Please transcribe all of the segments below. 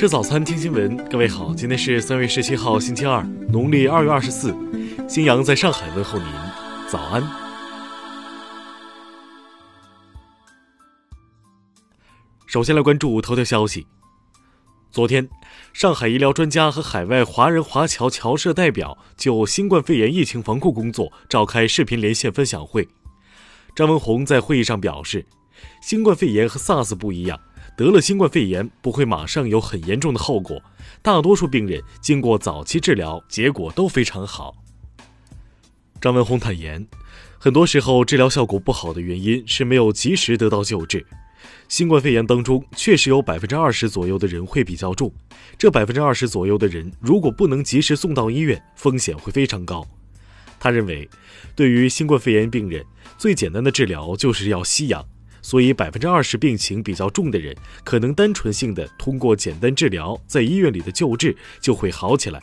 吃早餐，听新闻。各位好，今天是三月十七号，星期二，农历二月二十四。新阳在上海问候您，早安。首先来关注头条消息。昨天，上海医疗专家和海外华人华侨侨社代表就新冠肺炎疫情防控工作召开视频连线分享会。张文宏在会议上表示，新冠肺炎和 SARS 不一样。得了新冠肺炎不会马上有很严重的后果，大多数病人经过早期治疗，结果都非常好。张文宏坦言，很多时候治疗效果不好的原因是没有及时得到救治。新冠肺炎当中确实有百分之二十左右的人会比较重，这百分之二十左右的人如果不能及时送到医院，风险会非常高。他认为，对于新冠肺炎病人，最简单的治疗就是要吸氧。所以，百分之二十病情比较重的人，可能单纯性的通过简单治疗，在医院里的救治就会好起来。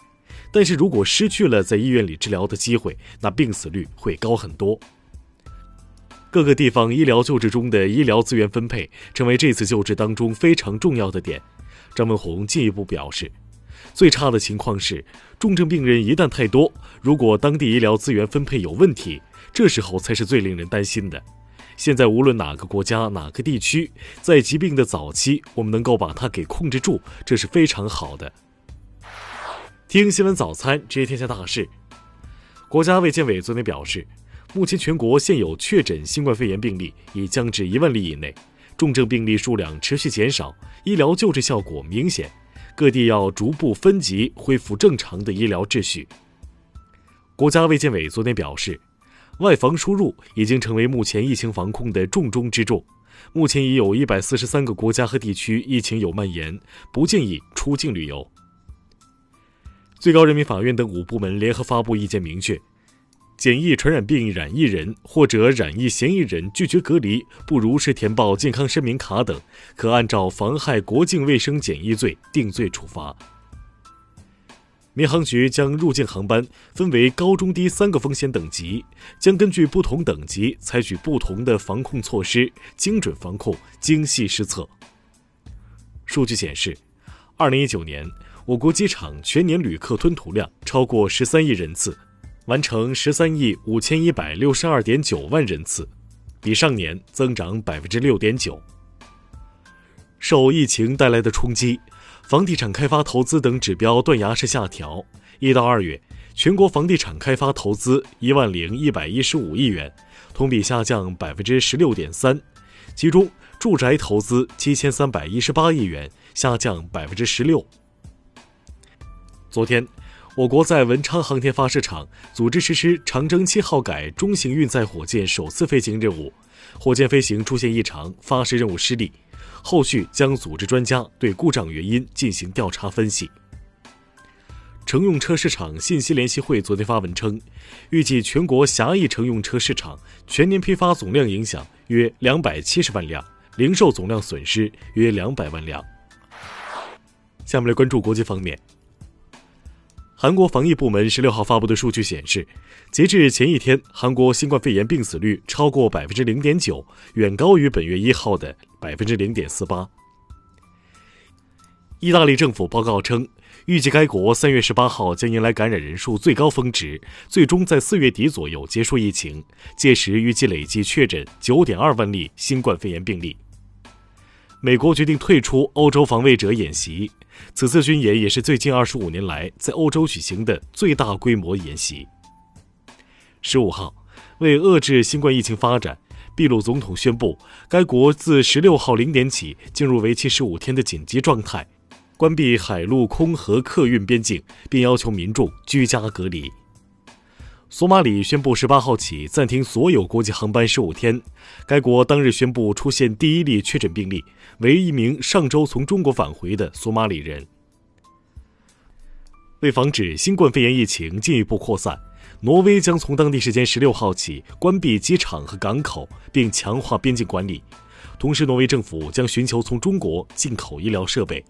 但是如果失去了在医院里治疗的机会，那病死率会高很多。各个地方医疗救治中的医疗资源分配，成为这次救治当中非常重要的点。张文宏进一步表示，最差的情况是，重症病人一旦太多，如果当地医疗资源分配有问题，这时候才是最令人担心的。现在无论哪个国家、哪个地区，在疾病的早期，我们能够把它给控制住，这是非常好的。听新闻早餐，知天下大事。国家卫健委昨天表示，目前全国现有确诊新冠肺炎病例已降至一万例以内，重症病例数量持续减少，医疗救治效果明显，各地要逐步分级恢复正常的医疗秩序。国家卫健委昨天表示。外防输入已经成为目前疫情防控的重中之重。目前已有一百四十三个国家和地区疫情有蔓延，不建议出境旅游。最高人民法院等五部门联合发布意见，明确：检疫传染病染疫人或者染疫嫌疑人拒绝隔离、不如实填报健康声明卡等，可按照妨害国境卫生检疫罪定罪处罚。民航局将入境航班分为高、中、低三个风险等级，将根据不同等级采取不同的防控措施，精准防控，精细施策。数据显示，二零一九年我国机场全年旅客吞吐量超过十三亿人次，完成十三亿五千一百六十二点九万人次，比上年增长百分之六点九。受疫情带来的冲击。房地产开发投资等指标断崖式下调，一到二月，全国房地产开发投资一万零一百一十五亿元，同比下降百分之十六点三，其中住宅投资七千三百一十八亿元，下降百分之十六。昨天，我国在文昌航天发射场组织实施长征七号改中型运载火箭首次飞行任务，火箭飞行出现异常，发射任务失利。后续将组织专家对故障原因进行调查分析。乘用车市场信息联席会昨天发文称，预计全国狭义乘用车市场全年批发总量影响约两百七十万辆，零售总量损失约两百万辆。下面来关注国际方面。韩国防疫部门十六号发布的数据显示，截至前一天，韩国新冠肺炎病死率超过百分之零点九，远高于本月一号的百分之零点四八。意大利政府报告称，预计该国三月十八号将迎来感染人数最高峰值，最终在四月底左右结束疫情，届时预计累计确诊九点二万例新冠肺炎病例。美国决定退出欧洲防卫者演习。此次军演也是最近二十五年来在欧洲举行的最大规模演习。十五号，为遏制新冠疫情发展，秘鲁总统宣布，该国自十六号零点起进入为期十五天的紧急状态，关闭海陆空和客运边境，并要求民众居家隔离。索马里宣布十八号起暂停所有国际航班十五天。该国当日宣布出现第一例确诊病例，为一名上周从中国返回的索马里人。为防止新冠肺炎疫情进一步扩散，挪威将从当地时间十六号起关闭机场和港口，并强化边境管理。同时，挪威政府将寻求从中国进口医疗设备。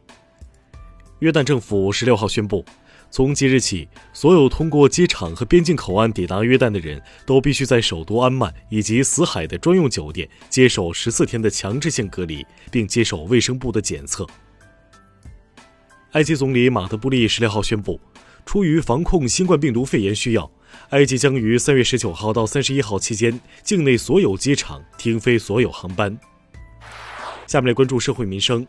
约旦政府十六号宣布。从即日起，所有通过机场和边境口岸抵达约旦的人都必须在首都安曼以及死海的专用酒店接受十四天的强制性隔离，并接受卫生部的检测。埃及总理马特布利十六号宣布，出于防控新冠病毒肺炎需要，埃及将于三月十九号到三十一号期间，境内所有机场停飞所有航班。下面来关注社会民生。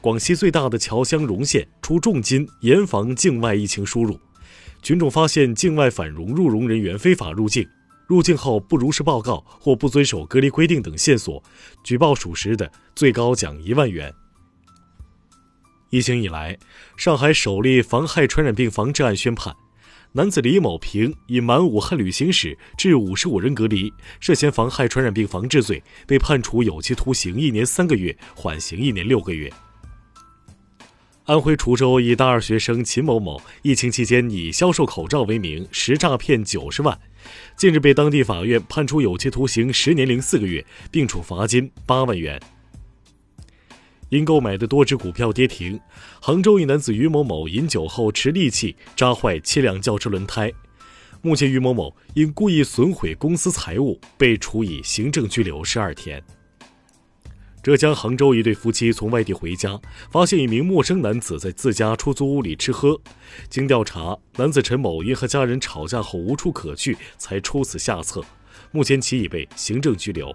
广西最大的侨乡荣县出重金严防境外疫情输入，群众发现境外反蓉入蓉人员非法入境，入境后不如实报告或不遵守隔离规定等线索，举报属实的，最高奖一万元。疫情以来，上海首例妨害传染病防治案宣判，男子李某平隐瞒武汉旅行史，致五十五人隔离，涉嫌妨害传染病防治罪，被判处有期徒刑一年三个月，缓刑一年六个月。安徽滁州一大二学生秦某某，疫情期间以销售口罩为名实诈骗九十万，近日被当地法院判处有期徒刑十年零四个月，并处罚金八万元。因购买的多只股票跌停，杭州一男子于某某饮酒后持利器扎坏七辆轿车轮胎，目前于某某因故意损毁公司财物被处以行政拘留十二天。浙江杭州一对夫妻从外地回家，发现一名陌生男子在自家出租屋里吃喝。经调查，男子陈某因和家人吵架后无处可去，才出此下策。目前其已被行政拘留。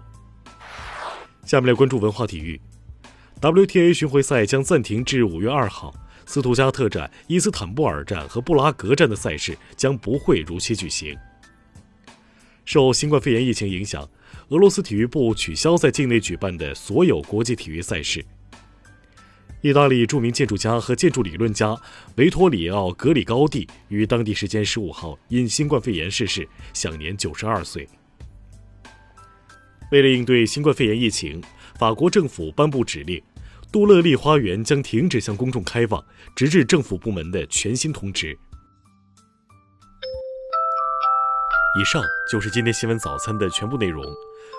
下面来关注文化体育，WTA 巡回赛将暂停至五月二号，斯图加特站、伊斯坦布尔站和布拉格站的赛事将不会如期举行。受新冠肺炎疫情影响。俄罗斯体育部取消在境内举办的所有国际体育赛事。意大利著名建筑家和建筑理论家维托里奥·格里高蒂于当地时间十五号因新冠肺炎逝世，享年九十二岁。为了应对新冠肺炎疫情，法国政府颁布指令，杜乐丽花园将停止向公众开放，直至政府部门的全新通知。以上就是今天新闻早餐的全部内容。